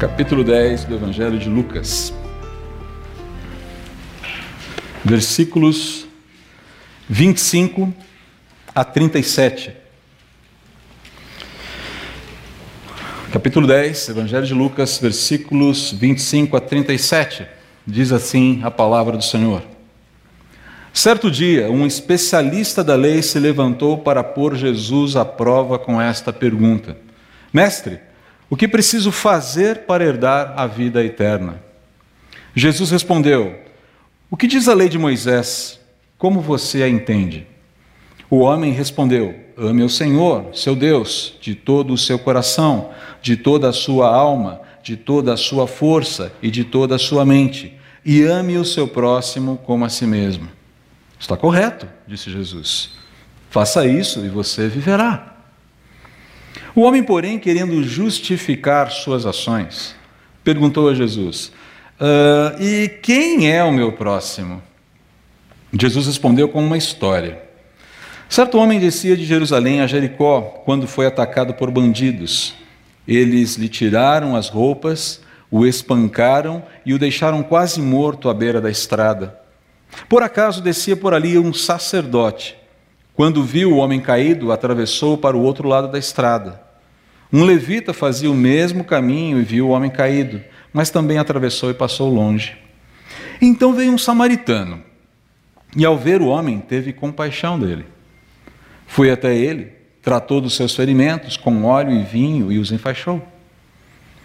capítulo 10 do Evangelho de Lucas, versículos 25 a 37. Capítulo 10, Evangelho de Lucas, versículos 25 a 37. Diz assim a palavra do Senhor. Certo dia, um especialista da lei se levantou para pôr Jesus à prova com esta pergunta: Mestre, o que preciso fazer para herdar a vida eterna? Jesus respondeu: O que diz a lei de Moisés? Como você a entende? O homem respondeu: Ame o Senhor, seu Deus, de todo o seu coração, de toda a sua alma, de toda a sua força e de toda a sua mente, e ame o seu próximo como a si mesmo. Está correto, disse Jesus. Faça isso e você viverá. O homem, porém, querendo justificar suas ações, perguntou a Jesus: uh, E quem é o meu próximo? Jesus respondeu com uma história. Certo homem descia de Jerusalém a Jericó quando foi atacado por bandidos. Eles lhe tiraram as roupas, o espancaram e o deixaram quase morto à beira da estrada. Por acaso descia por ali um sacerdote quando viu o homem caído, atravessou para o outro lado da estrada. Um levita fazia o mesmo caminho e viu o homem caído, mas também atravessou e passou longe. Então veio um samaritano, e ao ver o homem, teve compaixão dele. Foi até ele, tratou dos seus ferimentos com óleo e vinho e os enfaixou.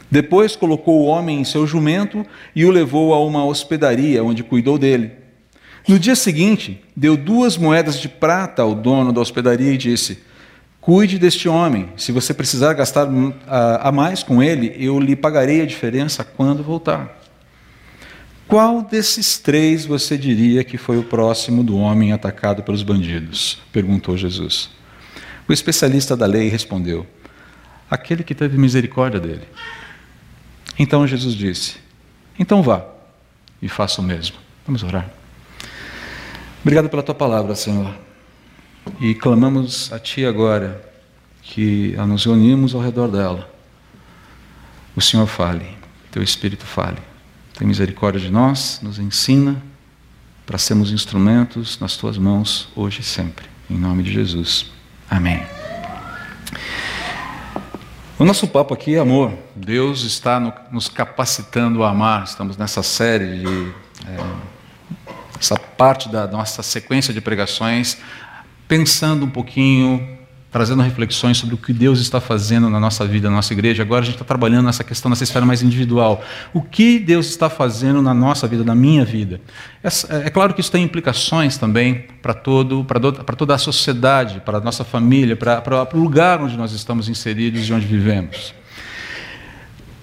Depois colocou o homem em seu jumento e o levou a uma hospedaria, onde cuidou dele. No dia seguinte, deu duas moedas de prata ao dono da hospedaria e disse: Cuide deste homem. Se você precisar gastar a mais com ele, eu lhe pagarei a diferença quando voltar. Qual desses três você diria que foi o próximo do homem atacado pelos bandidos? perguntou Jesus. O especialista da lei respondeu: Aquele que teve misericórdia dele. Então Jesus disse: Então vá e faça o mesmo. Vamos orar. Obrigado pela tua palavra, Senhor. E clamamos a Ti agora que nos reunimos ao redor dela. O Senhor fale, Teu Espírito fale. Tem misericórdia de nós, nos ensina para sermos instrumentos nas Tuas mãos hoje e sempre. Em nome de Jesus. Amém. O nosso papo aqui é amor. Deus está no, nos capacitando a amar. Estamos nessa série de. É, essa parte da nossa sequência de pregações, pensando um pouquinho, trazendo reflexões sobre o que Deus está fazendo na nossa vida, na nossa igreja. Agora a gente está trabalhando nessa questão, nessa esfera mais individual. O que Deus está fazendo na nossa vida, na minha vida? É, é claro que isso tem implicações também para toda a sociedade, para a nossa família, para, para o lugar onde nós estamos inseridos e onde vivemos.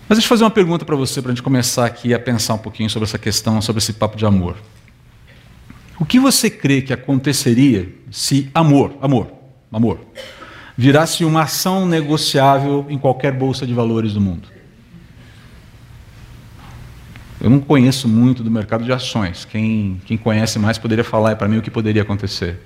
Mas deixa eu fazer uma pergunta para você, para a gente começar aqui a pensar um pouquinho sobre essa questão, sobre esse papo de amor. O que você crê que aconteceria se amor, amor, amor, virasse uma ação negociável em qualquer bolsa de valores do mundo? Eu não conheço muito do mercado de ações. Quem, quem conhece mais poderia falar para mim o que poderia acontecer.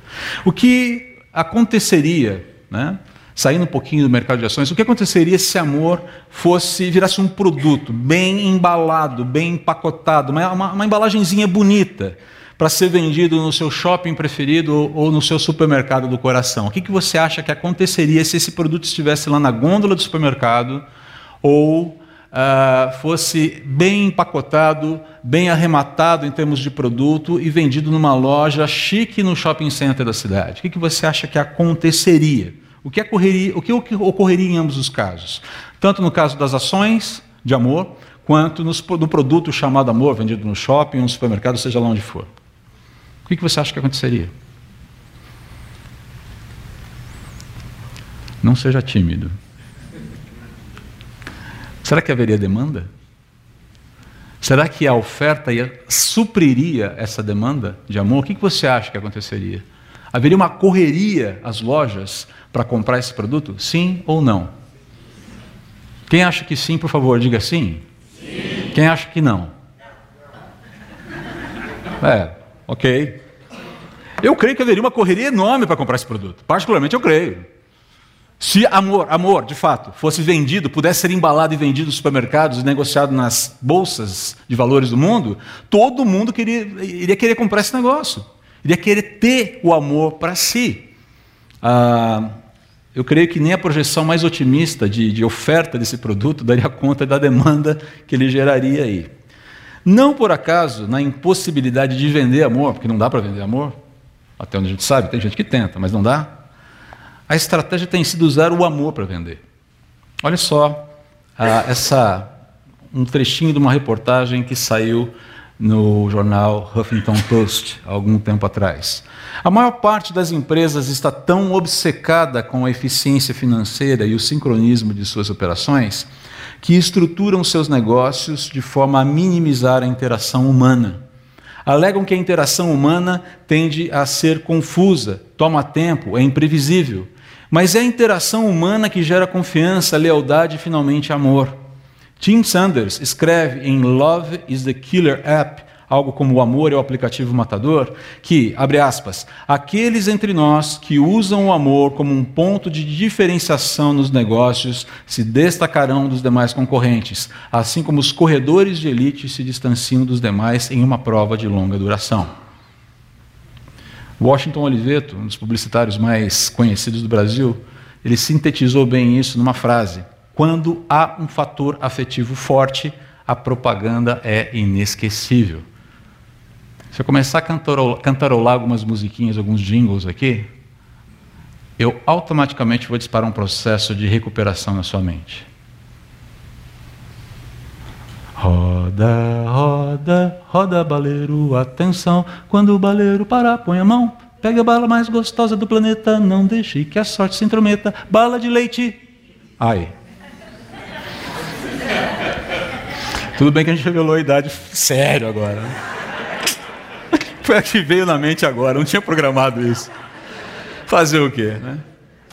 O que aconteceria, né? saindo um pouquinho do mercado de ações, o que aconteceria se amor fosse virasse um produto bem embalado, bem empacotado, uma, uma, uma embalagenzinha bonita, para ser vendido no seu shopping preferido ou no seu supermercado do coração? O que, que você acha que aconteceria se esse produto estivesse lá na gôndola do supermercado ou uh, fosse bem empacotado, bem arrematado em termos de produto e vendido numa loja chique no shopping center da cidade? O que, que você acha que aconteceria? O que, ocorreria, o que ocorreria em ambos os casos? Tanto no caso das ações de amor, quanto no produto chamado amor, vendido no shopping, no supermercado, seja lá onde for. O que você acha que aconteceria? Não seja tímido. Será que haveria demanda? Será que a oferta ia, supriria essa demanda de amor? O que você acha que aconteceria? Haveria uma correria às lojas para comprar esse produto? Sim ou não? Quem acha que sim, por favor, diga sim. sim. Quem acha que não? É, Ok. Eu creio que haveria uma correria enorme para comprar esse produto. Particularmente eu creio. Se amor, amor, de fato, fosse vendido, pudesse ser embalado e vendido nos supermercados, negociado nas bolsas de valores do mundo, todo mundo queria, iria querer comprar esse negócio. Iria querer ter o amor para si. Ah, eu creio que nem a projeção mais otimista de, de oferta desse produto daria conta da demanda que ele geraria aí. Não por acaso, na impossibilidade de vender amor, porque não dá para vender amor, até onde a gente sabe, tem gente que tenta, mas não dá. A estratégia tem sido usar o amor para vender. Olha só ah, essa um trechinho de uma reportagem que saiu no jornal Huffington Post há algum tempo atrás. A maior parte das empresas está tão obcecada com a eficiência financeira e o sincronismo de suas operações que estruturam seus negócios de forma a minimizar a interação humana alegam que a interação humana tende a ser confusa, toma tempo, é imprevisível. Mas é a interação humana que gera confiança, lealdade e finalmente amor. Tim Sanders escreve em Love is the Killer App algo como o amor é o aplicativo matador, que, abre aspas, aqueles entre nós que usam o amor como um ponto de diferenciação nos negócios se destacarão dos demais concorrentes, assim como os corredores de elite se distanciam dos demais em uma prova de longa duração. Washington Oliveto, um dos publicitários mais conhecidos do Brasil, ele sintetizou bem isso numa frase: quando há um fator afetivo forte, a propaganda é inesquecível. Se eu começar a cantarolar, algumas musiquinhas, alguns jingles aqui, eu automaticamente vou disparar um processo de recuperação na sua mente. Roda, roda, roda, baleiro, atenção. Quando o baleiro parar, põe a mão. Pega a bala mais gostosa do planeta, não deixe que a sorte se intrometa. Bala de leite. Ai. Tudo bem que a gente revelou a idade sério agora. Né? Foi a que veio na mente agora, não tinha programado isso. Fazer o quê? Né?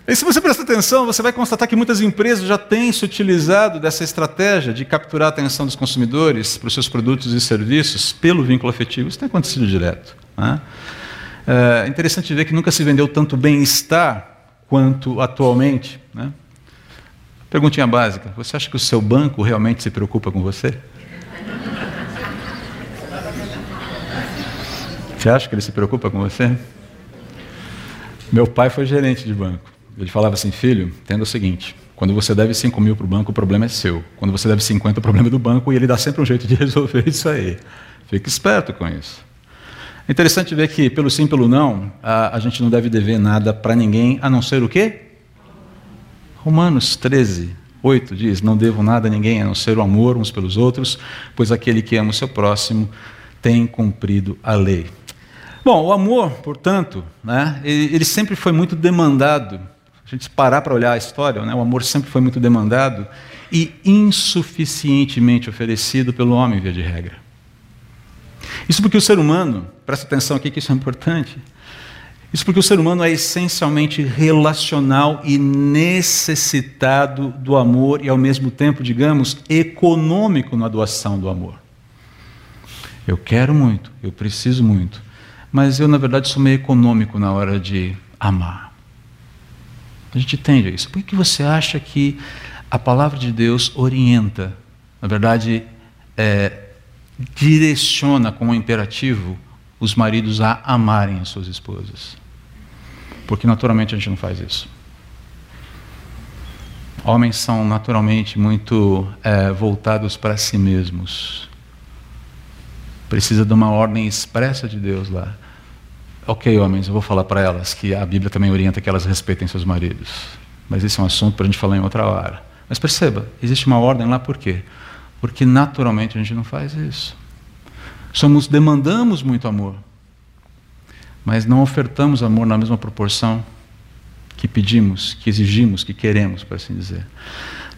E se você prestar atenção, você vai constatar que muitas empresas já têm se utilizado dessa estratégia de capturar a atenção dos consumidores para os seus produtos e serviços pelo vínculo afetivo. Isso tem acontecido direto. Né? É interessante ver que nunca se vendeu tanto bem-estar quanto atualmente. Né? Perguntinha básica: você acha que o seu banco realmente se preocupa com você? Você acha que ele se preocupa com você? Meu pai foi gerente de banco. Ele falava assim, filho, entenda o seguinte, quando você deve 5 mil para o banco, o problema é seu. Quando você deve 50, o problema é do banco e ele dá sempre um jeito de resolver isso aí. Fique esperto com isso. É interessante ver que, pelo sim, pelo não, a, a gente não deve dever nada para ninguém, a não ser o quê? Romanos 13, 8 diz: Não devo nada a ninguém, a não ser o amor uns pelos outros, pois aquele que ama o seu próximo tem cumprido a lei. Bom, o amor, portanto, né, ele, sempre foi muito demandado. A gente parar para olhar a história, né, o amor sempre foi muito demandado e insuficientemente oferecido pelo homem, via de regra. Isso porque o ser humano, presta atenção aqui que isso é importante, isso porque o ser humano é essencialmente relacional e necessitado do amor e, ao mesmo tempo, digamos, econômico na doação do amor. Eu quero muito, eu preciso muito, mas eu, na verdade, sou meio econômico na hora de amar. A gente entende isso. Por que você acha que a palavra de Deus orienta, na verdade, é, direciona com um imperativo os maridos a amarem as suas esposas? Porque naturalmente a gente não faz isso. Homens são naturalmente muito é, voltados para si mesmos. Precisa de uma ordem expressa de Deus lá. Ok, homens, eu vou falar para elas que a Bíblia também orienta que elas respeitem seus maridos. Mas esse é um assunto para a gente falar em outra hora. Mas perceba, existe uma ordem lá por quê? Porque naturalmente a gente não faz isso. Somos demandamos muito amor, mas não ofertamos amor na mesma proporção que pedimos, que exigimos, que queremos, por assim dizer.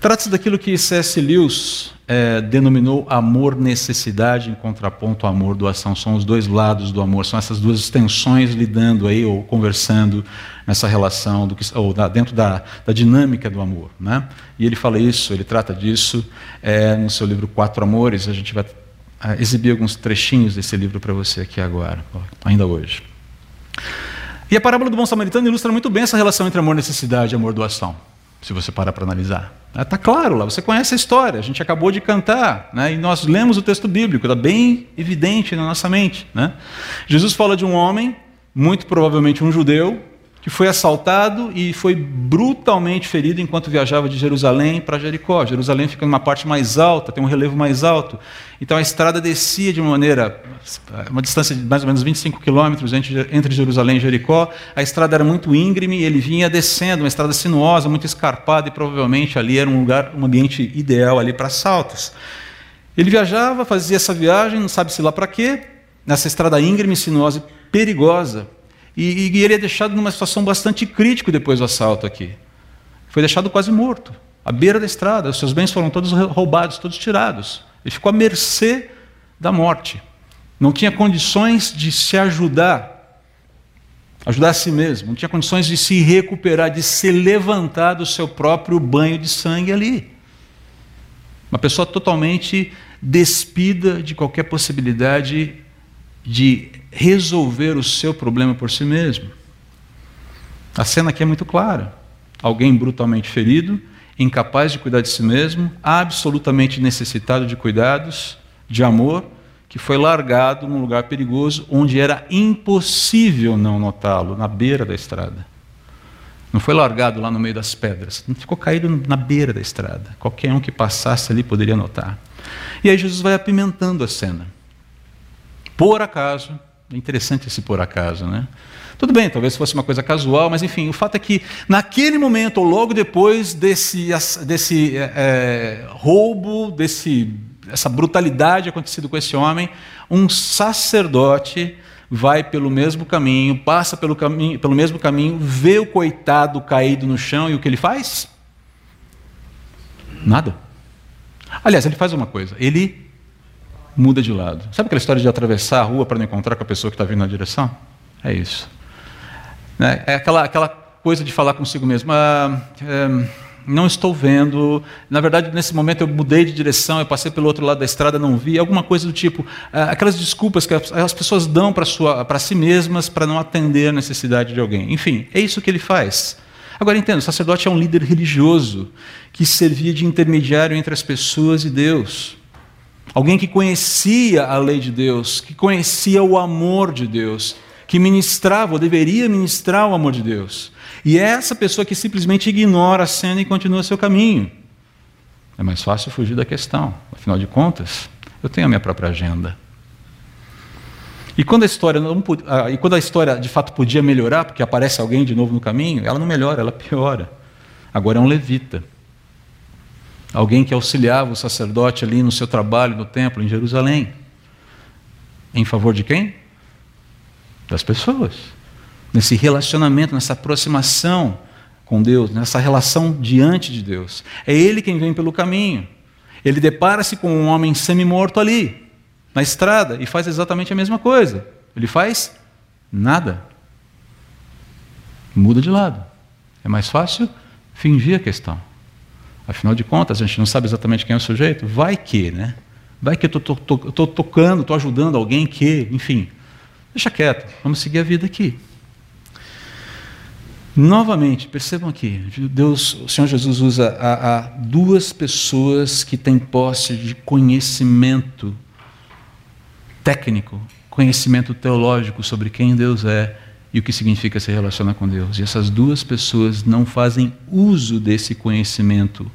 Trata-se daquilo que C.S. Lewis é, denominou amor-necessidade em contraponto ao amor-doação. São os dois lados do amor, são essas duas extensões lidando aí, ou conversando nessa relação, do que, ou da, dentro da, da, dinâmica do amor. Né? E ele fala isso, ele trata disso é, no seu livro Quatro Amores. A gente vai é, exibir alguns trechinhos desse livro para você aqui agora, ainda hoje. E a parábola do bom samaritano ilustra muito bem essa relação entre amor-necessidade e amor-doação. Se você parar para analisar. Está claro lá, você conhece a história, a gente acabou de cantar, né? e nós lemos o texto bíblico, está bem evidente na nossa mente. Né? Jesus fala de um homem, muito provavelmente um judeu, que foi assaltado e foi brutalmente ferido enquanto viajava de Jerusalém para Jericó. Jerusalém fica numa parte mais alta, tem um relevo mais alto. Então a estrada descia de uma maneira, uma distância de mais ou menos 25 quilômetros entre, Jerusalém e Jericó. A estrada era muito íngreme, ele vinha descendo, uma estrada sinuosa, muito escarpada e provavelmente ali era um lugar, um ambiente ideal ali para assaltos. Ele viajava, fazia essa viagem, não sabe se lá para quê, nessa estrada íngreme, sinuosa e perigosa. E, e, ele é deixado numa situação bastante crítica depois do assalto aqui. Foi deixado quase morto, à beira da estrada. Os seus bens foram todos roubados, todos tirados. Ele ficou à mercê da morte. Não tinha condições de se ajudar, ajudar a si mesmo. Não tinha condições de se recuperar, de se levantar do seu próprio banho de sangue ali. Uma pessoa totalmente despida de qualquer possibilidade de resolver o seu problema por si mesmo. A cena aqui é muito clara. Alguém brutalmente ferido, incapaz de cuidar de si mesmo, absolutamente necessitado de cuidados, de amor, que foi largado num lugar perigoso onde era impossível não notá-lo, na beira da estrada. Não foi largado lá no meio das pedras, não ficou caído na beira da estrada. Qualquer um que passasse ali poderia notar. E aí Jesus vai apimentando a cena. Por acaso, é interessante esse por acaso, né? Tudo bem, talvez fosse uma coisa casual, mas enfim, o fato é que naquele momento, ou logo depois desse, desse é, é, roubo, desse, essa brutalidade acontecido com esse homem, um sacerdote vai pelo mesmo caminho, passa pelo, caminho, pelo mesmo caminho, vê o coitado caído no chão e o que ele faz? Nada. Aliás, ele faz uma coisa, ele muda de lado. Sabe aquela história de atravessar a rua para não encontrar com a pessoa que está vindo na direção? É isso. Né? É aquela, aquela coisa de falar consigo mesmo. Ah, é, não estou vendo. Na verdade, nesse momento eu mudei de direção, eu passei pelo outro lado da estrada, não vi. Alguma coisa do tipo. Ah, aquelas desculpas que as pessoas dão para si mesmas para não atender a necessidade de alguém. Enfim, é isso que ele faz. Agora entenda, o sacerdote é um líder religioso que servia de intermediário entre as pessoas e Deus. Alguém que conhecia a lei de Deus, que conhecia o amor de Deus, que ministrava, ou deveria ministrar o amor de Deus. E é essa pessoa que simplesmente ignora a cena e continua seu caminho. É mais fácil fugir da questão. Afinal de contas, eu tenho a minha própria agenda. E quando a história não, ah, e quando a história de fato podia melhorar, porque aparece alguém de novo no caminho, ela não melhora, ela piora. Agora é um levita alguém que auxiliava o sacerdote ali no seu trabalho no templo em Jerusalém. Em favor de quem? Das pessoas. Nesse relacionamento, nessa aproximação com Deus, nessa relação diante de Deus. É ele quem vem pelo caminho. Ele depara-se com um homem semi-morto ali, na estrada, e faz exatamente a mesma coisa. Ele faz nada. Muda de lado. É mais fácil fingir a questão. Afinal de contas, a gente não sabe exatamente quem é o sujeito. Vai que, né? Vai que eu estou tocando, estou ajudando alguém que, enfim. Deixa quieto, vamos seguir a vida aqui. Novamente, percebam aqui, Deus, o Senhor Jesus usa a, a duas pessoas que têm posse de conhecimento técnico, conhecimento teológico sobre quem Deus é e o que significa se relacionar com Deus. E essas duas pessoas não fazem uso desse conhecimento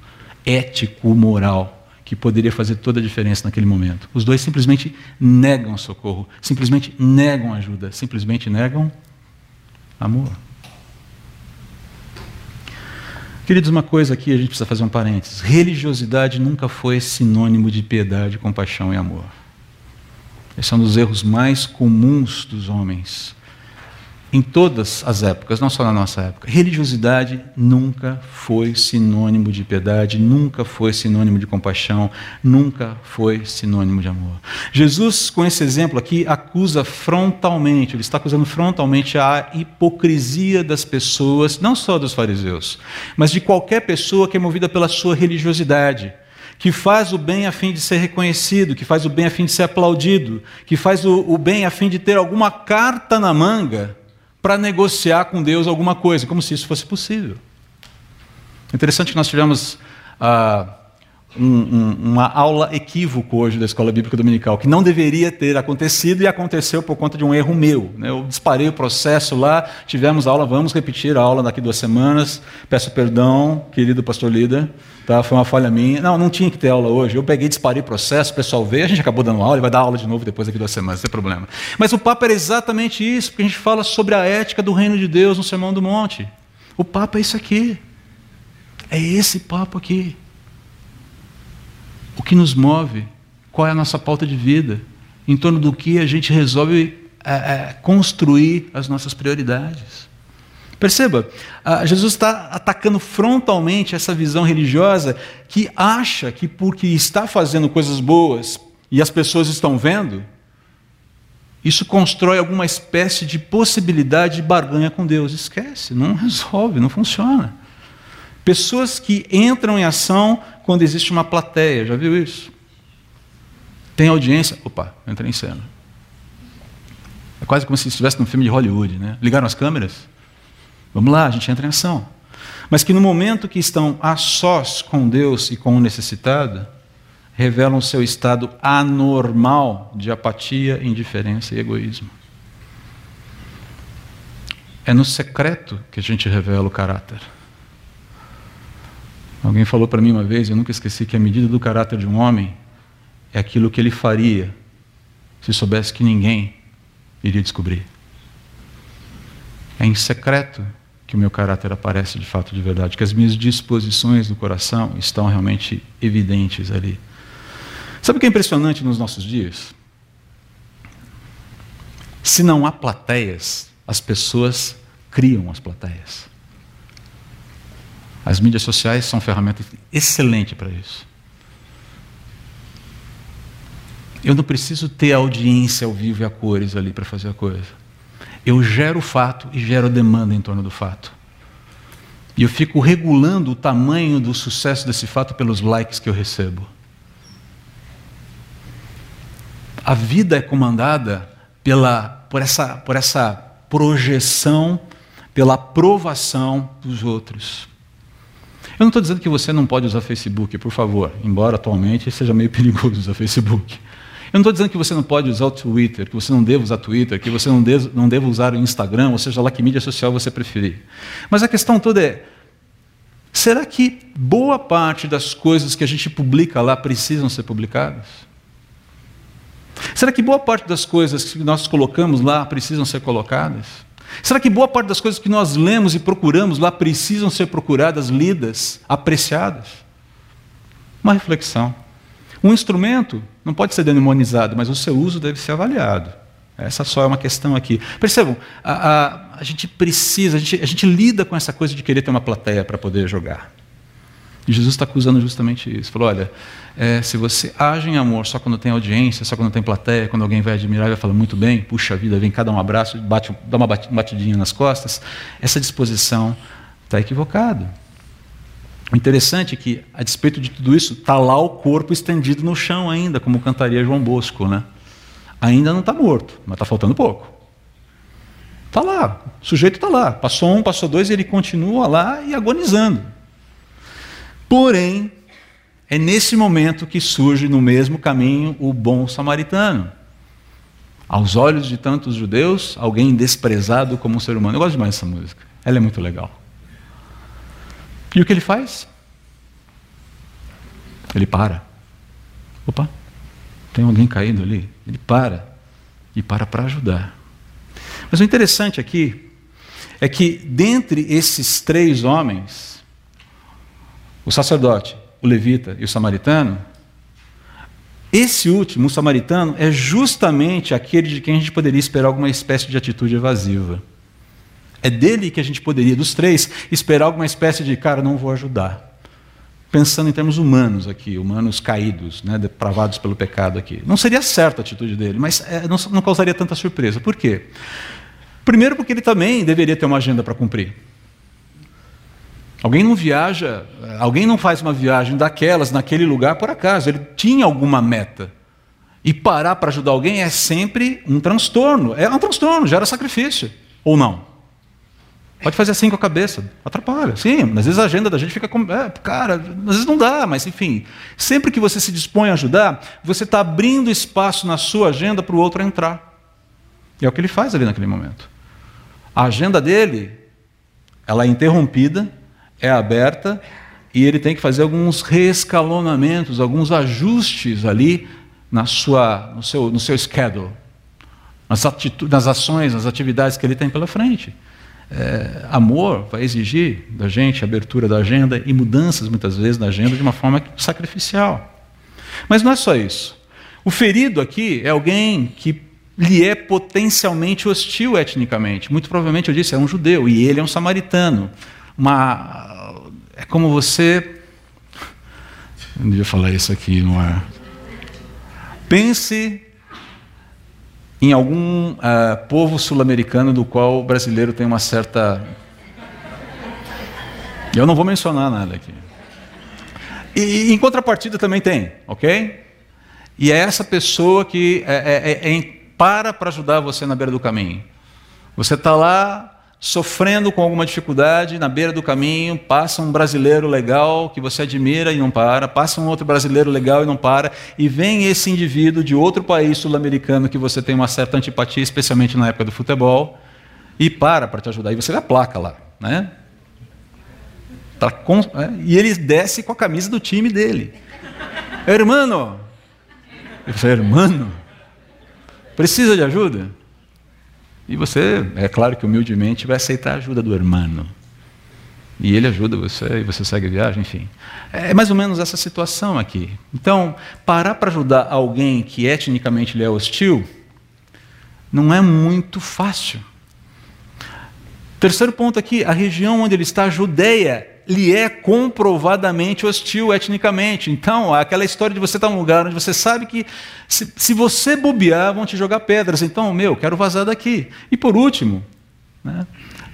ético, moral, que poderia fazer toda a diferença naquele momento. Os dois simplesmente negam socorro, simplesmente negam ajuda, simplesmente negam amor. Queridos, uma coisa aqui a gente precisa fazer um parênteses. Religiosidade nunca foi sinônimo de piedade, compaixão e amor. Esse é um dos erros mais comuns dos homens em todas as épocas, não só na nossa época. Religiosidade nunca foi sinônimo de piedade, nunca foi sinônimo de compaixão, nunca foi sinônimo de amor. Jesus, com esse exemplo aqui, acusa frontalmente, ele está acusando frontalmente a hipocrisia das pessoas, não só dos fariseus, mas de qualquer pessoa que é movida pela sua religiosidade que faz o bem a fim de ser reconhecido, que faz o bem a fim de ser aplaudido, que faz o, o bem a fim de ter alguma carta na manga para negociar com Deus alguma coisa, como se isso fosse possível. Interessante que nós tivemos ah, um, um, uma aula equívoco hoje da Escola Bíblica Dominical, que não deveria ter acontecido e aconteceu por conta de um erro meu. Né? Eu disparei o processo lá, tivemos aula, vamos repetir a aula daqui duas semanas. Peço perdão, querido pastor líder, tá? foi uma falha minha. Não, não tinha que ter aula hoje. Eu peguei, disparei o processo, o pessoal veio, a gente acabou dando aula, ele vai dar aula de novo depois daqui duas semanas, não tem problema. Mas o papo era exatamente isso, porque a gente fala sobre a ética do reino de Deus no Sermão do Monte. O papo é isso aqui. É esse papo aqui o que nos move, qual é a nossa pauta de vida, em torno do que a gente resolve é, é, construir as nossas prioridades. Perceba, Jesus está atacando frontalmente essa visão religiosa que acha que porque está fazendo coisas boas e as pessoas estão vendo, isso constrói alguma espécie de possibilidade de barganha com Deus. Esquece, não resolve, não funciona. Pessoas que entram em ação quando existe uma plateia, já viu isso? Tem audiência, opa, entra em cena. É quase como se estivesse num filme de Hollywood, né? Ligaram as câmeras? Vamos lá, a gente entra em ação. Mas que no momento que estão a sós com Deus e com o necessitado, revelam seu estado anormal de apatia, indiferença e egoísmo. É no secreto que a gente revela o caráter. Alguém falou para mim uma vez, eu nunca esqueci, que a medida do caráter de um homem é aquilo que ele faria se soubesse que ninguém iria descobrir. É em secreto que o meu caráter aparece de fato de verdade, que as minhas disposições do coração estão realmente evidentes ali. Sabe o que é impressionante nos nossos dias? Se não há plateias, as pessoas criam as plateias. As mídias sociais são ferramentas excelentes para isso. Eu não preciso ter audiência ao vivo e a cores ali para fazer a coisa. Eu gero o fato e gero demanda em torno do fato. E eu fico regulando o tamanho do sucesso desse fato pelos likes que eu recebo. A vida é comandada pela, por, essa, por essa projeção, pela aprovação dos outros. Eu não estou dizendo que você não pode usar Facebook, por favor, embora atualmente seja meio perigoso usar Facebook. Eu não estou dizendo que você não pode usar o Twitter, que você não deva usar Twitter, que você não, deva, não deva usar o Instagram, ou seja lá que mídia social você preferir. Mas a questão toda é: será que boa parte das coisas que a gente publica lá precisam ser publicadas? Será que boa parte das coisas que nós colocamos lá precisam ser colocadas? Será que boa parte das coisas que nós lemos e procuramos lá precisam ser procuradas, lidas, apreciadas? Uma reflexão. Um instrumento não pode ser demonizado, mas o seu uso deve ser avaliado. Essa só é uma questão aqui. Percebam, a, a, a gente precisa, a gente, a gente lida com essa coisa de querer ter uma plateia para poder jogar. E Jesus está acusando justamente isso. Falou: olha, é, se você age em amor só quando tem audiência, só quando tem plateia, quando alguém vai admirar e vai falar muito bem, puxa vida, vem cá dar um abraço, bate, dá uma batidinha nas costas, essa disposição está equivocada. O interessante é que, a despeito de tudo isso, está lá o corpo estendido no chão ainda, como cantaria João Bosco. Né? Ainda não está morto, mas está faltando pouco. Está lá, o sujeito está lá. Passou um, passou dois, e ele continua lá e agonizando. Porém, é nesse momento que surge no mesmo caminho o bom samaritano. Aos olhos de tantos judeus, alguém desprezado como um ser humano. Eu gosto demais dessa música. Ela é muito legal. E o que ele faz? Ele para. Opa, tem alguém caído ali. Ele para. E para para ajudar. Mas o interessante aqui é que, dentre esses três homens, o sacerdote, o levita e o samaritano, esse último, o samaritano, é justamente aquele de quem a gente poderia esperar alguma espécie de atitude evasiva. É dele que a gente poderia, dos três, esperar alguma espécie de, cara, não vou ajudar. Pensando em termos humanos aqui, humanos caídos, né, depravados pelo pecado aqui. Não seria certa a atitude dele, mas é, não, não causaria tanta surpresa. Por quê? Primeiro, porque ele também deveria ter uma agenda para cumprir. Alguém não viaja, alguém não faz uma viagem daquelas naquele lugar por acaso, ele tinha alguma meta. E parar para ajudar alguém é sempre um transtorno. É um transtorno, gera sacrifício. Ou não? Pode fazer assim com a cabeça, atrapalha. Sim, às vezes a agenda da gente fica com. É, cara, às vezes não dá, mas enfim. Sempre que você se dispõe a ajudar, você está abrindo espaço na sua agenda para o outro entrar. E é o que ele faz ali naquele momento. A agenda dele, ela é interrompida, é aberta, e ele tem que fazer alguns reescalonamentos, alguns ajustes ali na sua, no, seu, no seu schedule, nas, nas ações, nas atividades que ele tem pela frente é, amor vai exigir da gente abertura da agenda e mudanças, muitas vezes, na agenda de uma forma sacrificial. Mas não é só isso. O ferido aqui é alguém que lhe é potencialmente hostil etnicamente. Muito provavelmente, eu disse, é um judeu e ele é um samaritano. Uma, é como você. Não devia falar isso aqui no ar. Pense em algum uh, povo sul-americano do qual o brasileiro tem uma certa. Eu não vou mencionar nada aqui. E, em contrapartida também tem, ok? E é essa pessoa que é, é, é, para para ajudar você na beira do caminho. Você está lá sofrendo com alguma dificuldade na beira do caminho, passa um brasileiro legal que você admira e não para, passa um outro brasileiro legal e não para, e vem esse indivíduo de outro país sul-americano que você tem uma certa antipatia, especialmente na época do futebol, e para para te ajudar. E você vê a placa lá, né? Tá com, é, e ele desce com a camisa do time dele. Hermano! Ele fala, hermano? Precisa de ajuda? E você, é claro que humildemente, vai aceitar a ajuda do irmão. E ele ajuda você, e você segue a viagem, enfim. É mais ou menos essa situação aqui. Então, parar para ajudar alguém que etnicamente lhe é hostil, não é muito fácil. Terceiro ponto aqui, a região onde ele está, a Judeia, lhe é comprovadamente hostil etnicamente. Então, aquela história de você estar num lugar onde você sabe que se, se você bobear, vão te jogar pedras. Então, meu, quero vazar daqui. E por último, né,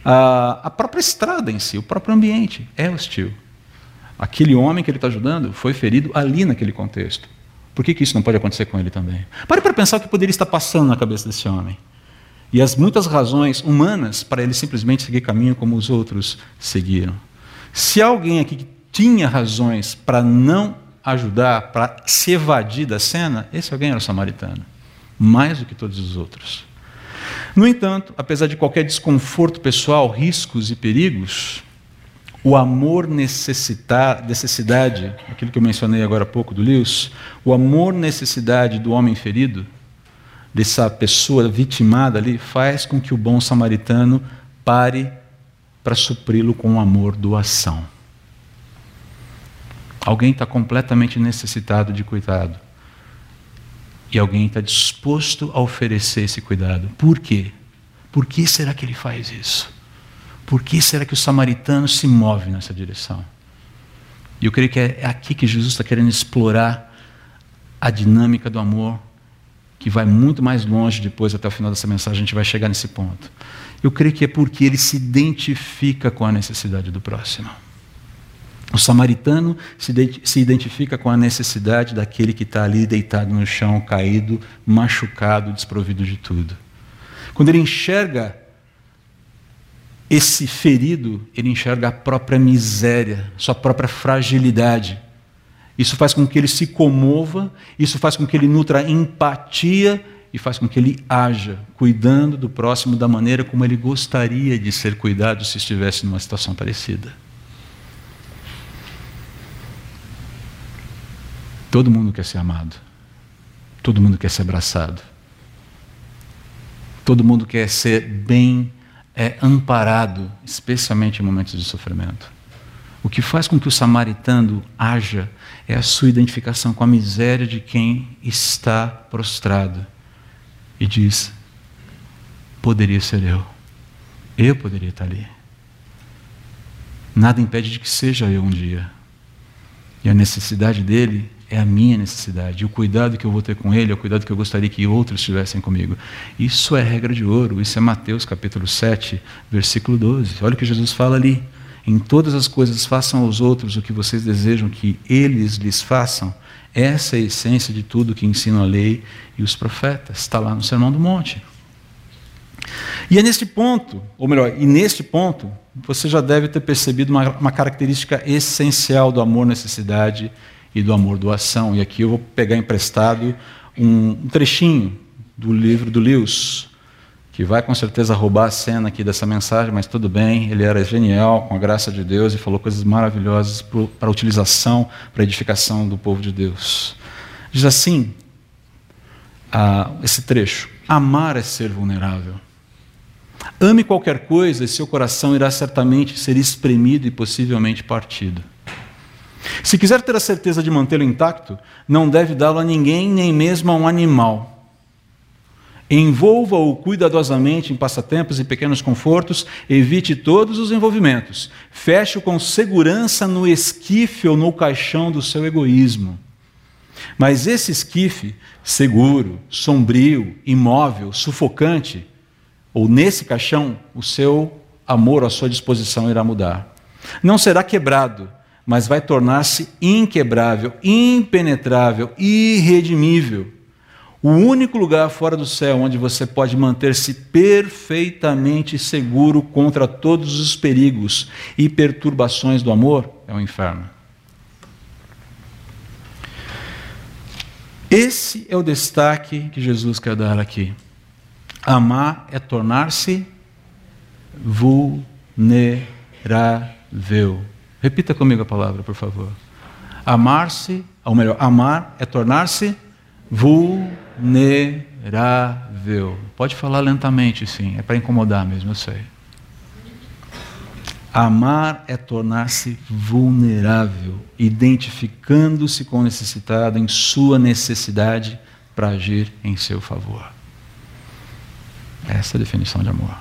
a, a própria estrada em si, o próprio ambiente é hostil. Aquele homem que ele está ajudando foi ferido ali naquele contexto. Por que, que isso não pode acontecer com ele também? Pare para pensar o que poderia estar passando na cabeça desse homem. E as muitas razões humanas para ele simplesmente seguir caminho como os outros seguiram. Se alguém aqui tinha razões para não ajudar, para se evadir da cena, esse alguém era o samaritano, mais do que todos os outros. No entanto, apesar de qualquer desconforto pessoal, riscos e perigos, o amor necessitar, necessidade, aquilo que eu mencionei agora há pouco do Lewis, o amor necessidade do homem ferido, dessa pessoa vitimada ali, faz com que o bom samaritano pare para supri-lo com amor, doação. Alguém está completamente necessitado de cuidado. E alguém está disposto a oferecer esse cuidado. Por quê? Por que será que ele faz isso? Por que será que o samaritano se move nessa direção? E eu creio que é aqui que Jesus está querendo explorar a dinâmica do amor, que vai muito mais longe depois, até o final dessa mensagem, a gente vai chegar nesse ponto. Eu creio que é porque ele se identifica com a necessidade do próximo. O samaritano se identifica com a necessidade daquele que está ali deitado no chão, caído, machucado, desprovido de tudo. Quando ele enxerga esse ferido, ele enxerga a própria miséria, sua própria fragilidade. Isso faz com que ele se comova, isso faz com que ele nutra empatia e faz com que ele haja, cuidando do próximo da maneira como ele gostaria de ser cuidado se estivesse numa situação parecida. Todo mundo quer ser amado. Todo mundo quer ser abraçado. Todo mundo quer ser bem é, amparado, especialmente em momentos de sofrimento. O que faz com que o samaritano haja é a sua identificação com a miséria de quem está prostrado e diz: poderia ser eu. Eu poderia estar ali. Nada impede de que seja eu um dia. E a necessidade dele é a minha necessidade. O cuidado que eu vou ter com ele é o cuidado que eu gostaria que outros tivessem comigo. Isso é regra de ouro. Isso é Mateus capítulo 7, versículo 12. Olha o que Jesus fala ali. Em todas as coisas façam aos outros o que vocês desejam que eles lhes façam essa é a essência de tudo que ensina a lei e os profetas. Está lá no Sermão do Monte. E é neste ponto, ou melhor, e neste ponto, você já deve ter percebido uma, uma característica essencial do amor necessidade e do amor doação. E aqui eu vou pegar emprestado um, um trechinho do livro do Lewis, que vai com certeza roubar a cena aqui dessa mensagem, mas tudo bem, ele era genial, com a graça de Deus, e falou coisas maravilhosas para a utilização, para a edificação do povo de Deus. Diz assim, esse trecho: Amar é ser vulnerável. Ame qualquer coisa e seu coração irá certamente ser espremido e possivelmente partido. Se quiser ter a certeza de mantê-lo intacto, não deve dá-lo a ninguém, nem mesmo a um animal. Envolva-o cuidadosamente em passatempos e pequenos confortos, evite todos os envolvimentos. Feche-o com segurança no esquife ou no caixão do seu egoísmo. Mas esse esquife, seguro, sombrio, imóvel, sufocante, ou nesse caixão, o seu amor à sua disposição irá mudar. Não será quebrado, mas vai tornar-se inquebrável, impenetrável, irredimível. O único lugar fora do céu onde você pode manter-se perfeitamente seguro contra todos os perigos e perturbações do amor é o inferno. Esse é o destaque que Jesus quer dar aqui. Amar é tornar-se vulnerável. Repita comigo a palavra, por favor. Amar-se, ou melhor, amar é tornar-se vulnerável. Pode falar lentamente, sim, é para incomodar mesmo, eu sei. Amar é tornar-se vulnerável, identificando-se com o necessitado em sua necessidade para agir em seu favor. Essa é a definição de amor.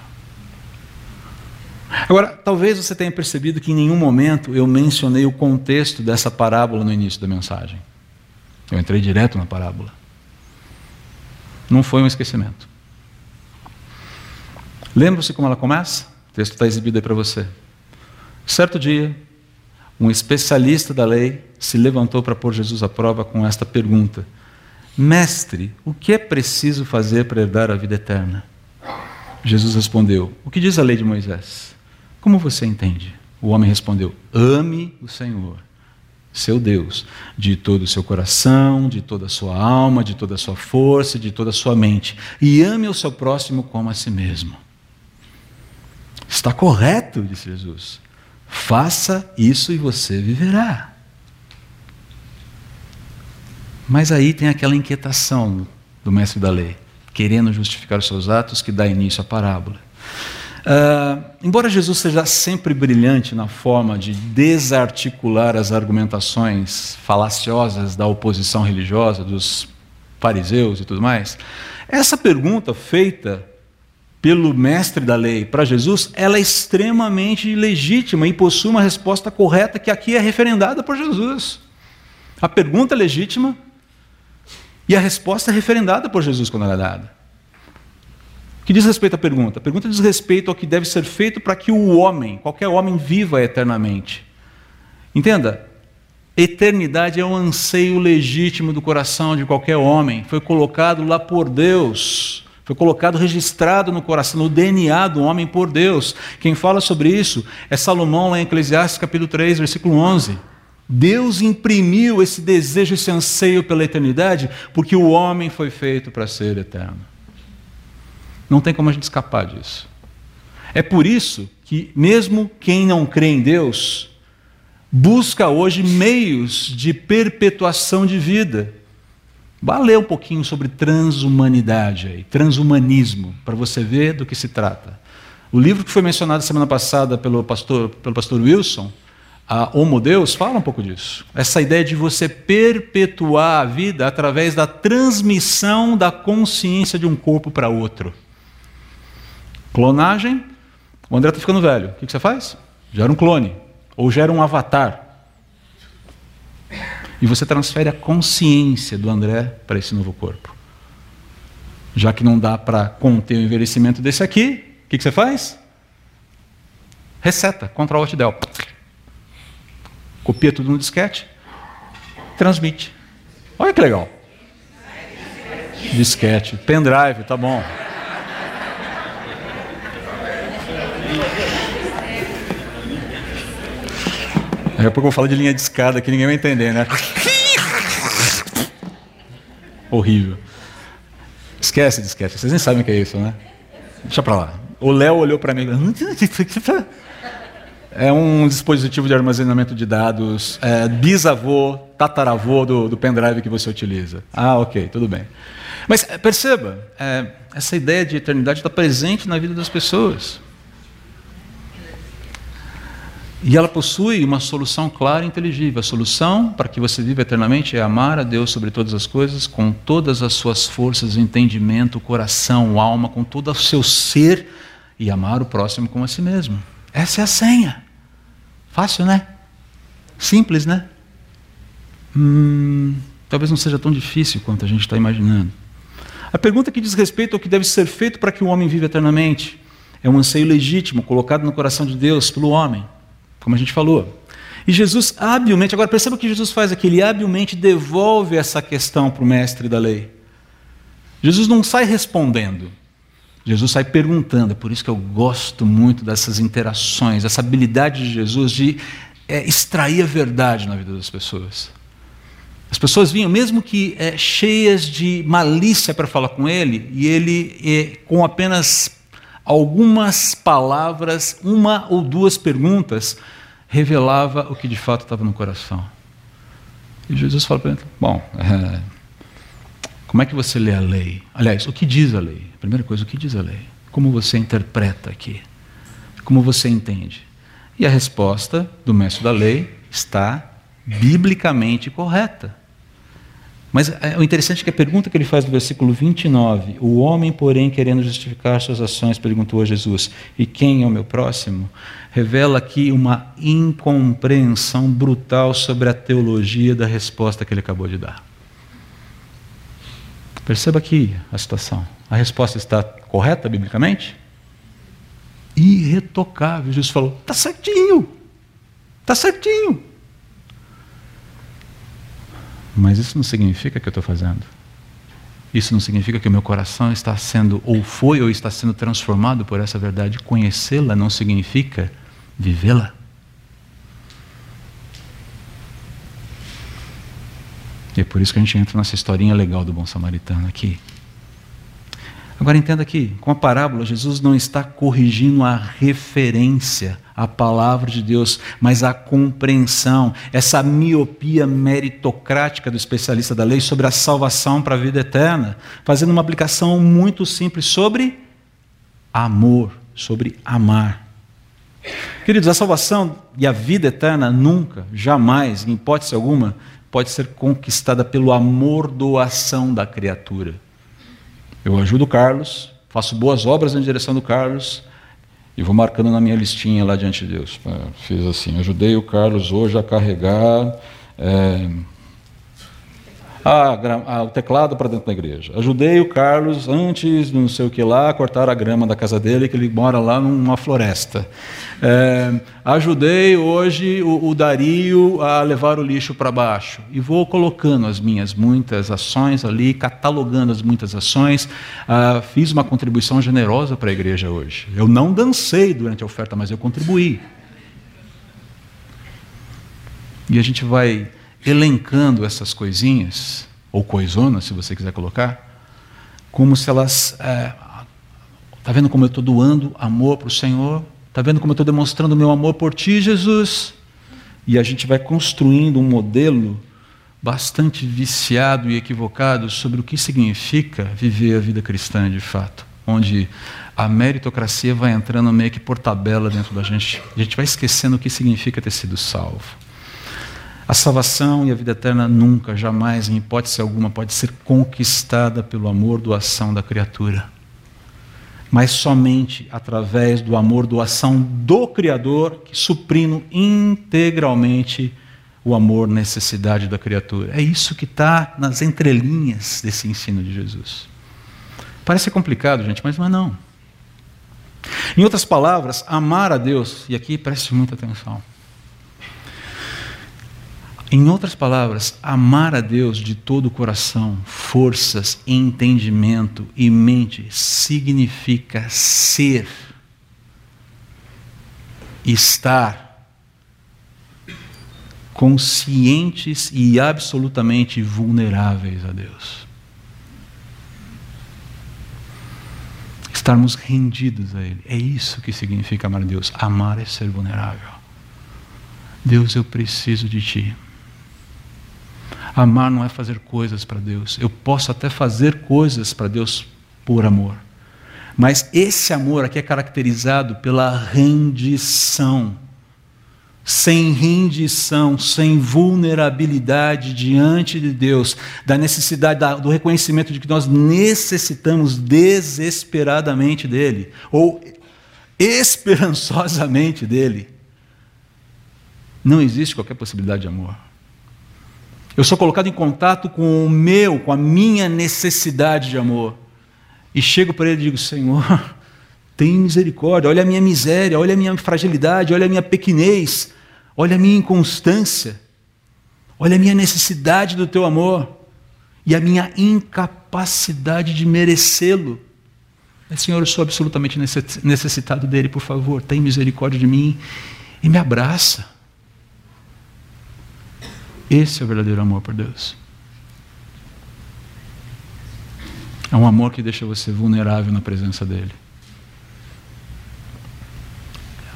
Agora, talvez você tenha percebido que em nenhum momento eu mencionei o contexto dessa parábola no início da mensagem. Eu entrei direto na parábola. Não foi um esquecimento. Lembra-se como ela começa? O texto está exibido aí para você. Certo dia, um especialista da lei se levantou para pôr Jesus à prova com esta pergunta: Mestre, o que é preciso fazer para herdar a vida eterna? Jesus respondeu: O que diz a lei de Moisés? Como você entende? O homem respondeu: Ame o Senhor, seu Deus, de todo o seu coração, de toda a sua alma, de toda a sua força, de toda a sua mente, e ame o seu próximo como a si mesmo. Está correto, disse Jesus. Faça isso e você viverá. Mas aí tem aquela inquietação do mestre da lei querendo justificar os seus atos, que dá início à parábola. Uh, embora Jesus seja sempre brilhante na forma de desarticular as argumentações falaciosas da oposição religiosa, dos fariseus e tudo mais, essa pergunta feita pelo mestre da lei para Jesus, ela é extremamente legítima e possui uma resposta correta que aqui é referendada por Jesus. A pergunta é legítima, e a resposta é referendada por Jesus quando ela é dada. Que diz respeito à pergunta? A pergunta diz respeito ao que deve ser feito para que o homem, qualquer homem, viva eternamente. Entenda, eternidade é um anseio legítimo do coração de qualquer homem. Foi colocado lá por Deus. Foi colocado, registrado no coração, no DNA do homem por Deus. Quem fala sobre isso é Salomão, lá em Eclesiastes capítulo 3, versículo 11. Deus imprimiu esse desejo, esse anseio pela eternidade, porque o homem foi feito para ser eterno. Não tem como a gente escapar disso. É por isso que, mesmo quem não crê em Deus, busca hoje meios de perpetuação de vida. Vá ler um pouquinho sobre transhumanidade, aí, transhumanismo, para você ver do que se trata. O livro que foi mencionado semana passada pelo pastor, pelo pastor Wilson, a Homo Deus fala um pouco disso. Essa ideia de você perpetuar a vida através da transmissão da consciência de um corpo para outro. Clonagem, o André está ficando velho. O que você faz? Gera um clone. Ou gera um avatar. E você transfere a consciência do André para esse novo corpo. Já que não dá para conter o envelhecimento desse aqui, o que você faz? Reseta, Ctrl Alt Del copia tudo no disquete, transmite. Olha que legal. Disquete, pendrive, tá bom. Daqui a pouco eu vou falar de linha de escada que ninguém vai entender, né? Horrível. Esquece esquece. Vocês nem sabem o que é isso, né? Deixa pra lá. O Léo olhou para mim. É um dispositivo de armazenamento de dados, é, bisavô, tataravô do, do pendrive que você utiliza. Ah, ok, tudo bem. Mas é, perceba, é, essa ideia de eternidade está presente na vida das pessoas. E ela possui uma solução clara e inteligível. A solução para que você viva eternamente é amar a Deus sobre todas as coisas, com todas as suas forças, entendimento, coração, alma, com todo o seu ser, e amar o próximo como a si mesmo. Essa é a senha. Fácil, né? Simples, né? Hum, talvez não seja tão difícil quanto a gente está imaginando. A pergunta que diz respeito ao que deve ser feito para que o homem viva eternamente é um anseio legítimo colocado no coração de Deus pelo homem como a gente falou. E Jesus habilmente, agora perceba o que Jesus faz aqui, ele habilmente devolve essa questão para o mestre da lei. Jesus não sai respondendo, Jesus sai perguntando, é por isso que eu gosto muito dessas interações, essa habilidade de Jesus de é, extrair a verdade na vida das pessoas. As pessoas vinham, mesmo que é, cheias de malícia para falar com ele, e ele, é, com apenas algumas palavras, uma ou duas perguntas, revelava o que de fato estava no coração. E Jesus fala para ele: Bom, é, como é que você lê a lei? Aliás, o que diz a lei? primeira coisa, o que diz a lei? Como você interpreta aqui? Como você entende? E a resposta do mestre da lei está biblicamente correta. Mas é, o interessante é que a pergunta que ele faz no versículo 29, o homem, porém, querendo justificar suas ações, perguntou a Jesus: E quem é o meu próximo? Revela aqui uma incompreensão brutal sobre a teologia da resposta que ele acabou de dar. Perceba aqui a situação. A resposta está correta biblicamente? Irretocável. Jesus falou: está certinho, está certinho. Mas isso não significa que eu estou fazendo. Isso não significa que o meu coração está sendo, ou foi, ou está sendo transformado por essa verdade. Conhecê-la não significa vivê-la. E é por isso que a gente entra nessa historinha legal do bom samaritano aqui. Agora entenda aqui, com a parábola, Jesus não está corrigindo a referência à palavra de Deus, mas a compreensão, essa miopia meritocrática do especialista da lei sobre a salvação para a vida eterna, fazendo uma aplicação muito simples sobre amor, sobre amar. Queridos, a salvação e a vida eterna nunca, jamais, em hipótese alguma, pode ser conquistada pelo amor doação da criatura. Eu ajudo o Carlos, faço boas obras na direção do Carlos e vou marcando na minha listinha lá diante de Deus. Fiz assim, ajudei o Carlos hoje a carregar é, a, a, o teclado para dentro da igreja. Ajudei o Carlos antes, não sei o que lá, a cortar a grama da casa dele, que ele mora lá numa floresta. É, ajudei hoje o, o, Dario a levar o lixo para baixo. E vou colocando as minhas muitas ações ali, catalogando as muitas ações. Ah, fiz uma contribuição generosa para a igreja hoje. Eu não dancei durante a oferta, mas eu contribuí. E a gente vai elencando essas coisinhas, ou coisonas, se você quiser colocar, como se elas. Está é, vendo como eu estou doando amor para o Senhor? Está vendo como eu estou demonstrando o meu amor por ti, Jesus? E a gente vai construindo um modelo bastante viciado e equivocado sobre o que significa viver a vida cristã de fato, onde a meritocracia vai entrando meio que por tabela dentro da gente. A gente vai esquecendo o que significa ter sido salvo. A salvação e a vida eterna nunca, jamais, em hipótese alguma, pode ser conquistada pelo amor, doação da criatura. Mas somente através do amor, doação do Criador, que suprindo integralmente o amor, necessidade da criatura. É isso que está nas entrelinhas desse ensino de Jesus. Parece complicado, gente, mas não é não. Em outras palavras, amar a Deus, e aqui preste muita atenção em outras palavras, amar a Deus de todo o coração, forças, entendimento e mente significa ser, estar conscientes e absolutamente vulneráveis a Deus. Estarmos rendidos a Ele. É isso que significa amar a Deus. Amar é ser vulnerável. Deus, eu preciso de Ti. Amar não é fazer coisas para Deus. Eu posso até fazer coisas para Deus por amor. Mas esse amor aqui é caracterizado pela rendição sem rendição, sem vulnerabilidade diante de Deus, da necessidade, do reconhecimento de que nós necessitamos desesperadamente dEle, ou esperançosamente dEle, não existe qualquer possibilidade de amor. Eu sou colocado em contato com o meu, com a minha necessidade de amor, e chego para Ele e digo: Senhor, tem misericórdia, olha a minha miséria, olha a minha fragilidade, olha a minha pequenez, olha a minha inconstância, olha a minha necessidade do teu amor e a minha incapacidade de merecê-lo. Senhor, eu sou absolutamente necessitado dele, por favor, tem misericórdia de mim e me abraça. Esse é o verdadeiro amor por Deus. É um amor que deixa você vulnerável na presença dele.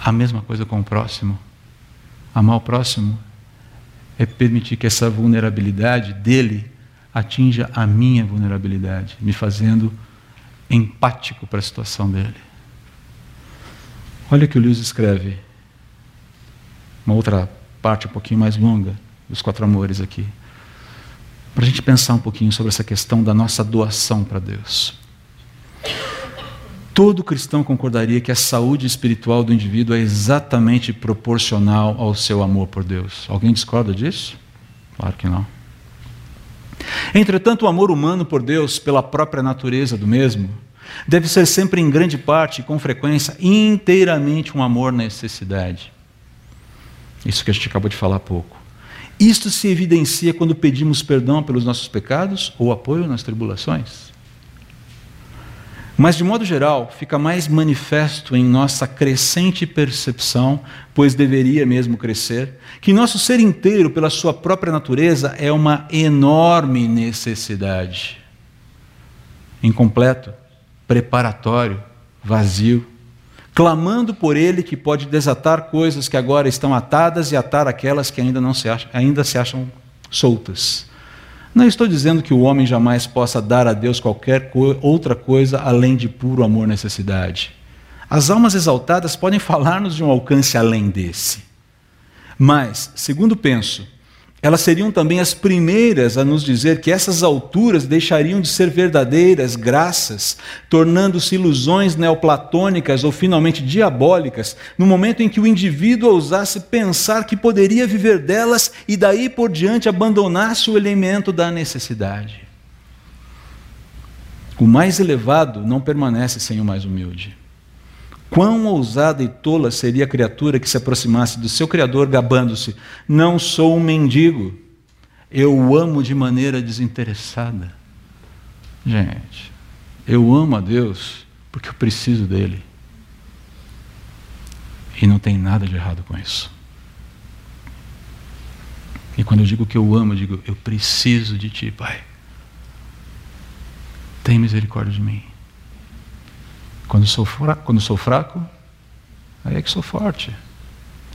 A mesma coisa com o próximo. Amar o próximo é permitir que essa vulnerabilidade dele atinja a minha vulnerabilidade, me fazendo empático para a situação dele. Olha o que o Lewis escreve, uma outra parte um pouquinho mais longa dos quatro amores aqui, para a gente pensar um pouquinho sobre essa questão da nossa doação para Deus. Todo cristão concordaria que a saúde espiritual do indivíduo é exatamente proporcional ao seu amor por Deus. Alguém discorda disso? Claro que não. Entretanto, o amor humano por Deus, pela própria natureza do mesmo, deve ser sempre em grande parte e com frequência inteiramente um amor necessidade. Isso que a gente acabou de falar há pouco. Isto se evidencia quando pedimos perdão pelos nossos pecados ou apoio nas tribulações. Mas, de modo geral, fica mais manifesto em nossa crescente percepção, pois deveria mesmo crescer, que nosso ser inteiro, pela sua própria natureza, é uma enorme necessidade. Incompleto, preparatório, vazio, clamando por Ele que pode desatar coisas que agora estão atadas e atar aquelas que ainda, não se, acham, ainda se acham soltas. Não estou dizendo que o homem jamais possa dar a Deus qualquer co outra coisa além de puro amor necessidade. As almas exaltadas podem falar-nos de um alcance além desse. Mas, segundo penso, elas seriam também as primeiras a nos dizer que essas alturas deixariam de ser verdadeiras graças, tornando-se ilusões neoplatônicas ou finalmente diabólicas, no momento em que o indivíduo ousasse pensar que poderia viver delas e daí por diante abandonasse o elemento da necessidade. O mais elevado não permanece sem o mais humilde. Quão ousada e tola seria a criatura que se aproximasse do seu Criador gabando-se: Não sou um mendigo, eu o amo de maneira desinteressada. Gente, eu amo a Deus porque eu preciso dele. E não tem nada de errado com isso. E quando eu digo que eu amo, eu digo: Eu preciso de ti, Pai. Tem misericórdia de mim. Quando sou, fraco, quando sou fraco, aí é que sou forte.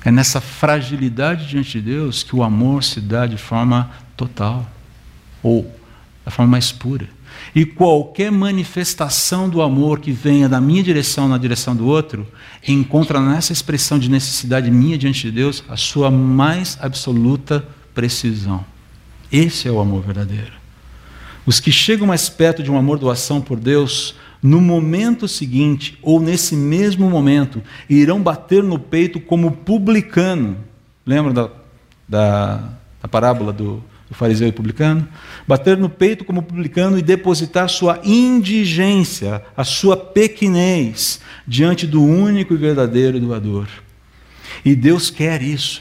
É nessa fragilidade diante de Deus que o amor se dá de forma total, ou da forma mais pura. E qualquer manifestação do amor que venha da minha direção na direção do outro, encontra nessa expressão de necessidade minha diante de Deus a sua mais absoluta precisão. Esse é o amor verdadeiro. Os que chegam mais perto de um amor doação por Deus no momento seguinte, ou nesse mesmo momento, irão bater no peito como publicano. Lembra da, da, da parábola do, do fariseu e publicano? Bater no peito como publicano e depositar sua indigência, a sua pequenez, diante do único e verdadeiro doador. E Deus quer isso.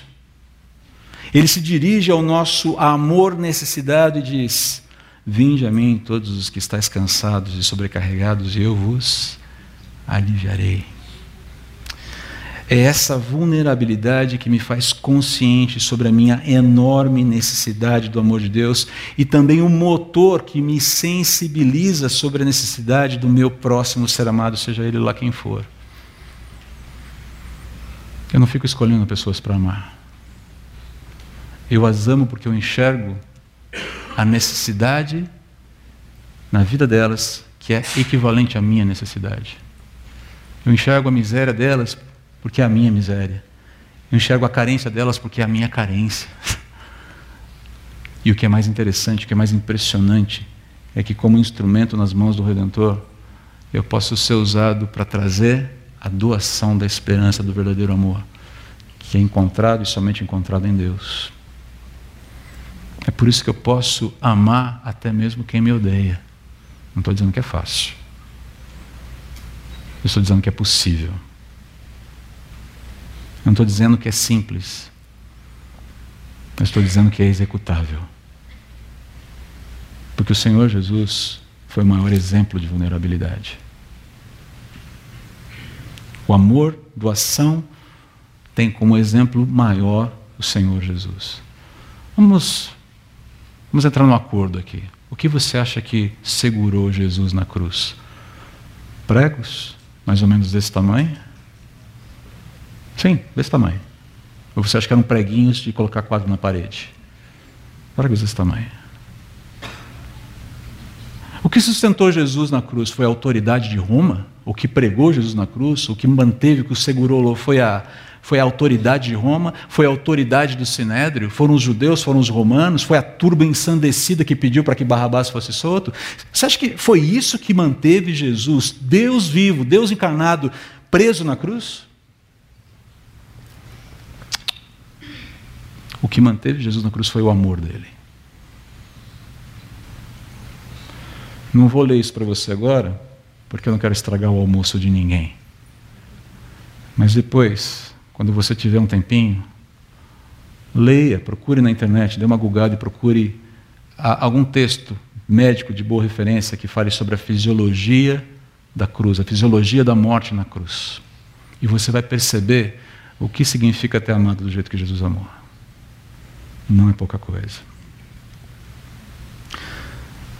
Ele se dirige ao nosso amor necessidade e diz: Vinde a mim todos os que estáis cansados e sobrecarregados, e eu vos aliviarei. É essa vulnerabilidade que me faz consciente sobre a minha enorme necessidade do amor de Deus e também o motor que me sensibiliza sobre a necessidade do meu próximo ser amado, seja ele lá quem for. Eu não fico escolhendo pessoas para amar. Eu as amo porque eu enxergo a necessidade na vida delas que é equivalente à minha necessidade. Eu enxergo a miséria delas porque é a minha miséria. Eu enxergo a carência delas porque é a minha carência. E o que é mais interessante, o que é mais impressionante, é que, como instrumento nas mãos do Redentor, eu posso ser usado para trazer a doação da esperança do verdadeiro amor, que é encontrado e somente encontrado em Deus. É por isso que eu posso amar até mesmo quem me odeia. Não estou dizendo que é fácil. Eu estou dizendo que é possível. Eu não estou dizendo que é simples. Eu estou dizendo que é executável. Porque o Senhor Jesus foi o maior exemplo de vulnerabilidade. O amor, doação, tem como exemplo maior o Senhor Jesus. Vamos, vamos entrar no acordo aqui. O que você acha que segurou Jesus na cruz? Pregos? Mais ou menos desse tamanho? Sim, desse tamanho. Ou você acha que eram preguinhos de colocar quadro na parede? Pregos desse tamanho. O que sustentou Jesus na cruz foi a autoridade de Roma? O que pregou Jesus na cruz? O que manteve, o que o segurou foi a, foi a autoridade de Roma? Foi a autoridade do Sinédrio? Foram os judeus? Foram os romanos? Foi a turba ensandecida que pediu para que Barrabás fosse solto? Você acha que foi isso que manteve Jesus, Deus vivo, Deus encarnado, preso na cruz? O que manteve Jesus na cruz foi o amor dele. Não vou ler isso para você agora, porque eu não quero estragar o almoço de ninguém. Mas depois, quando você tiver um tempinho, leia, procure na internet, dê uma googada e procure algum texto médico de boa referência que fale sobre a fisiologia da cruz, a fisiologia da morte na cruz. E você vai perceber o que significa ter amado do jeito que Jesus amou. Não é pouca coisa.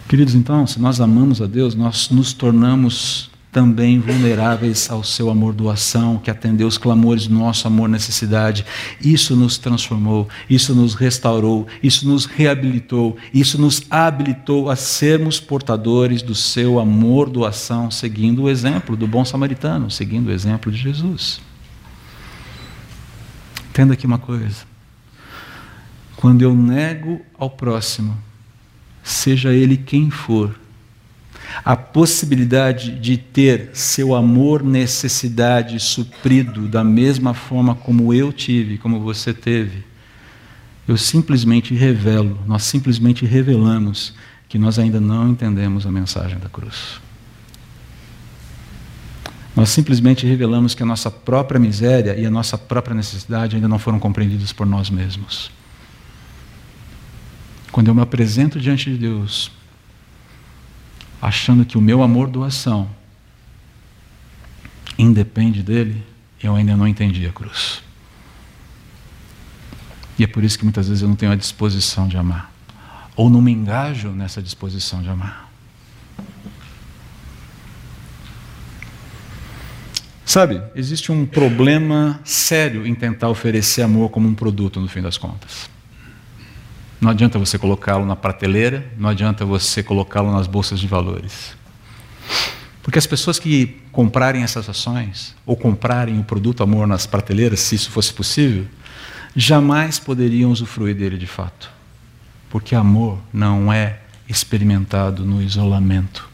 Queridos, então, se nós amamos a Deus, nós nos tornamos também vulneráveis ao seu amor doação, que atendeu os clamores do nosso amor necessidade. Isso nos transformou, isso nos restaurou, isso nos reabilitou, isso nos habilitou a sermos portadores do seu amor doação, seguindo o exemplo do bom samaritano, seguindo o exemplo de Jesus. Entenda aqui uma coisa. Quando eu nego ao próximo seja ele quem for, a possibilidade de ter seu amor, necessidade suprido da mesma forma como eu tive, como você teve, eu simplesmente revelo, nós simplesmente revelamos que nós ainda não entendemos a mensagem da cruz. Nós simplesmente revelamos que a nossa própria miséria e a nossa própria necessidade ainda não foram compreendidos por nós mesmos. Quando eu me apresento diante de Deus, achando que o meu amor doação independe dele, eu ainda não entendi a cruz. E é por isso que muitas vezes eu não tenho a disposição de amar, ou não me engajo nessa disposição de amar. Sabe, existe um problema sério em tentar oferecer amor como um produto no fim das contas. Não adianta você colocá-lo na prateleira, não adianta você colocá-lo nas bolsas de valores. Porque as pessoas que comprarem essas ações, ou comprarem o produto amor nas prateleiras, se isso fosse possível, jamais poderiam usufruir dele de fato. Porque amor não é experimentado no isolamento.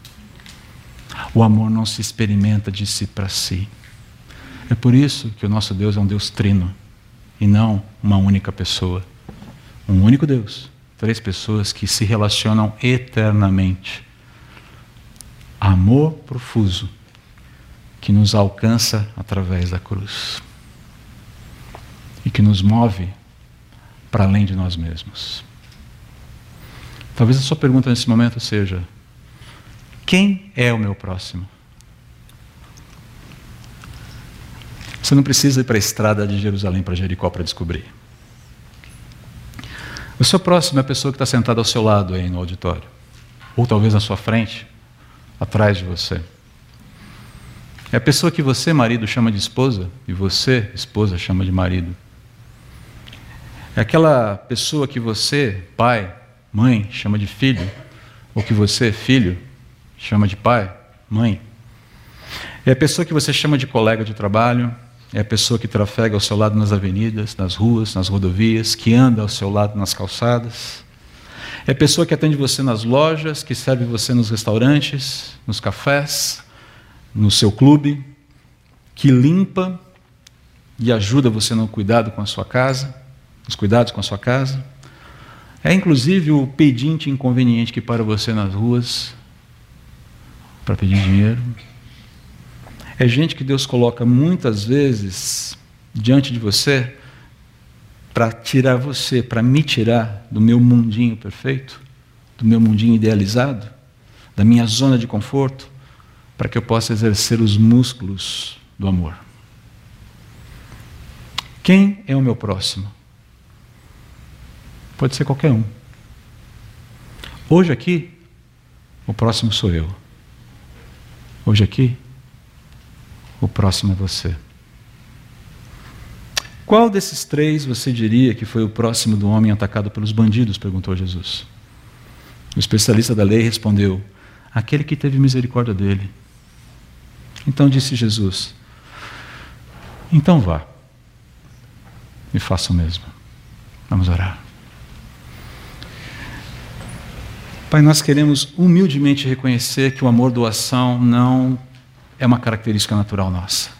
O amor não se experimenta de si para si. É por isso que o nosso Deus é um Deus trino e não uma única pessoa. Um único Deus. Três pessoas que se relacionam eternamente. Amor profuso que nos alcança através da cruz e que nos move para além de nós mesmos. Talvez a sua pergunta nesse momento seja: quem é o meu próximo? Você não precisa ir para a estrada de Jerusalém para Jericó para descobrir. O seu próximo é a pessoa que está sentada ao seu lado aí no auditório. Ou talvez na sua frente, atrás de você. É a pessoa que você, marido, chama de esposa e você, esposa, chama de marido. É aquela pessoa que você, pai, mãe, chama de filho, ou que você, filho, chama de pai, mãe. É a pessoa que você chama de colega de trabalho, é a pessoa que trafega ao seu lado nas avenidas, nas ruas, nas rodovias, que anda ao seu lado nas calçadas. É a pessoa que atende você nas lojas, que serve você nos restaurantes, nos cafés, no seu clube, que limpa e ajuda você no cuidado com a sua casa, nos cuidados com a sua casa. É inclusive o pedinte inconveniente que para você nas ruas para pedir dinheiro. É gente que Deus coloca muitas vezes diante de você para tirar você, para me tirar do meu mundinho perfeito, do meu mundinho idealizado, da minha zona de conforto, para que eu possa exercer os músculos do amor. Quem é o meu próximo? Pode ser qualquer um. Hoje aqui, o próximo sou eu. Hoje aqui, o próximo é você. Qual desses três você diria que foi o próximo do homem atacado pelos bandidos? perguntou Jesus. O especialista da lei respondeu: aquele que teve misericórdia dele. Então disse Jesus: então vá e faça o mesmo. Vamos orar. Pai, nós queremos humildemente reconhecer que o amor doação não é uma característica natural nossa.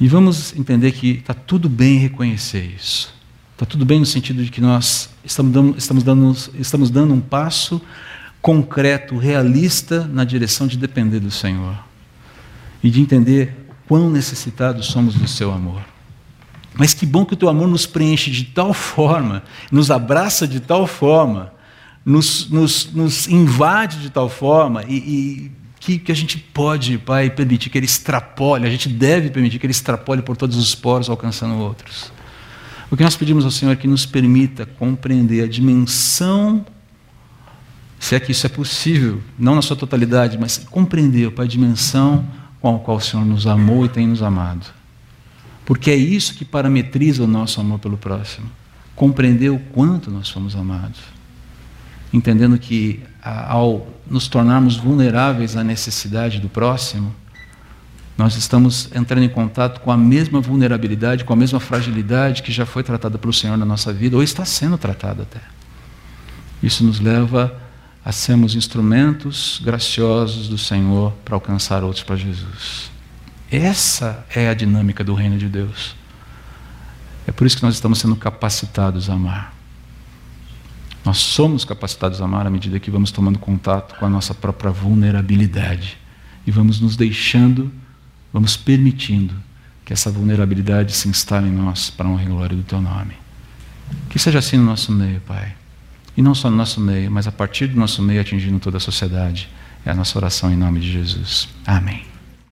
E vamos entender que está tudo bem reconhecer isso. Está tudo bem no sentido de que nós estamos dando, estamos, dando, estamos dando um passo concreto, realista, na direção de depender do Senhor. E de entender quão necessitados somos do seu amor. Mas que bom que o teu amor nos preenche de tal forma, nos abraça de tal forma, nos, nos, nos invade de tal forma e, e que, que a gente pode, Pai, permitir que ele extrapole, a gente deve permitir que ele extrapole por todos os poros, alcançando outros. O que nós pedimos ao Senhor é que nos permita compreender a dimensão, se é que isso é possível, não na sua totalidade, mas compreender, Pai, a dimensão com a qual o Senhor nos amou e tem nos amado. Porque é isso que parametriza o nosso amor pelo próximo. Compreender o quanto nós fomos amados entendendo que ao nos tornarmos vulneráveis à necessidade do próximo, nós estamos entrando em contato com a mesma vulnerabilidade, com a mesma fragilidade que já foi tratada pelo Senhor na nossa vida, ou está sendo tratada até. Isso nos leva a sermos instrumentos graciosos do Senhor para alcançar outros para Jesus. Essa é a dinâmica do reino de Deus. É por isso que nós estamos sendo capacitados a amar. Nós somos capacitados a amar à medida que vamos tomando contato com a nossa própria vulnerabilidade e vamos nos deixando, vamos permitindo que essa vulnerabilidade se instale em nós para honra e glória do Teu nome. Que seja assim no nosso meio, Pai. E não só no nosso meio, mas a partir do nosso meio atingindo toda a sociedade. É a nossa oração em nome de Jesus. Amém.